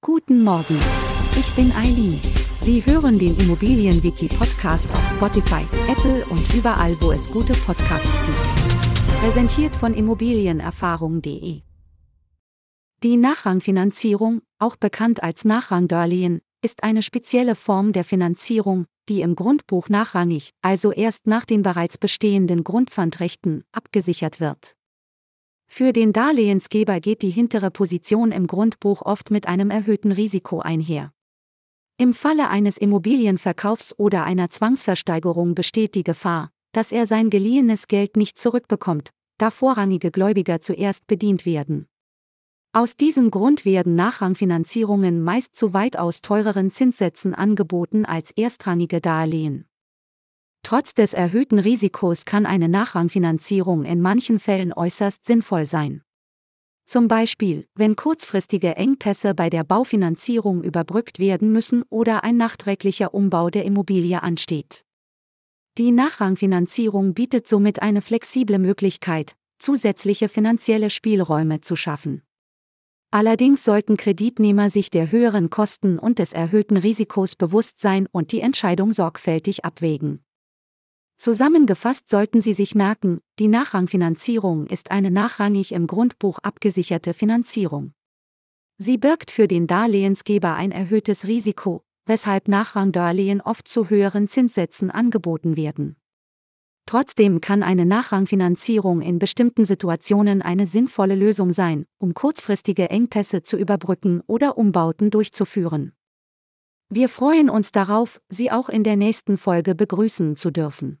Guten Morgen. Ich bin Eileen. Sie hören den Immobilienwiki-Podcast auf Spotify, Apple und überall, wo es gute Podcasts gibt. Präsentiert von Immobilienerfahrung.de. Die Nachrangfinanzierung, auch bekannt als Nachrangdarlehen, ist eine spezielle Form der Finanzierung, die im Grundbuch nachrangig, also erst nach den bereits bestehenden Grundpfandrechten, abgesichert wird. Für den Darlehensgeber geht die hintere Position im Grundbuch oft mit einem erhöhten Risiko einher. Im Falle eines Immobilienverkaufs oder einer Zwangsversteigerung besteht die Gefahr, dass er sein geliehenes Geld nicht zurückbekommt, da vorrangige Gläubiger zuerst bedient werden. Aus diesem Grund werden Nachrangfinanzierungen meist zu weitaus teureren Zinssätzen angeboten als erstrangige Darlehen. Trotz des erhöhten Risikos kann eine Nachrangfinanzierung in manchen Fällen äußerst sinnvoll sein. Zum Beispiel, wenn kurzfristige Engpässe bei der Baufinanzierung überbrückt werden müssen oder ein nachträglicher Umbau der Immobilie ansteht. Die Nachrangfinanzierung bietet somit eine flexible Möglichkeit, zusätzliche finanzielle Spielräume zu schaffen. Allerdings sollten Kreditnehmer sich der höheren Kosten und des erhöhten Risikos bewusst sein und die Entscheidung sorgfältig abwägen. Zusammengefasst sollten Sie sich merken, die Nachrangfinanzierung ist eine nachrangig im Grundbuch abgesicherte Finanzierung. Sie birgt für den Darlehensgeber ein erhöhtes Risiko, weshalb Nachrangdarlehen oft zu höheren Zinssätzen angeboten werden. Trotzdem kann eine Nachrangfinanzierung in bestimmten Situationen eine sinnvolle Lösung sein, um kurzfristige Engpässe zu überbrücken oder Umbauten durchzuführen. Wir freuen uns darauf, Sie auch in der nächsten Folge begrüßen zu dürfen.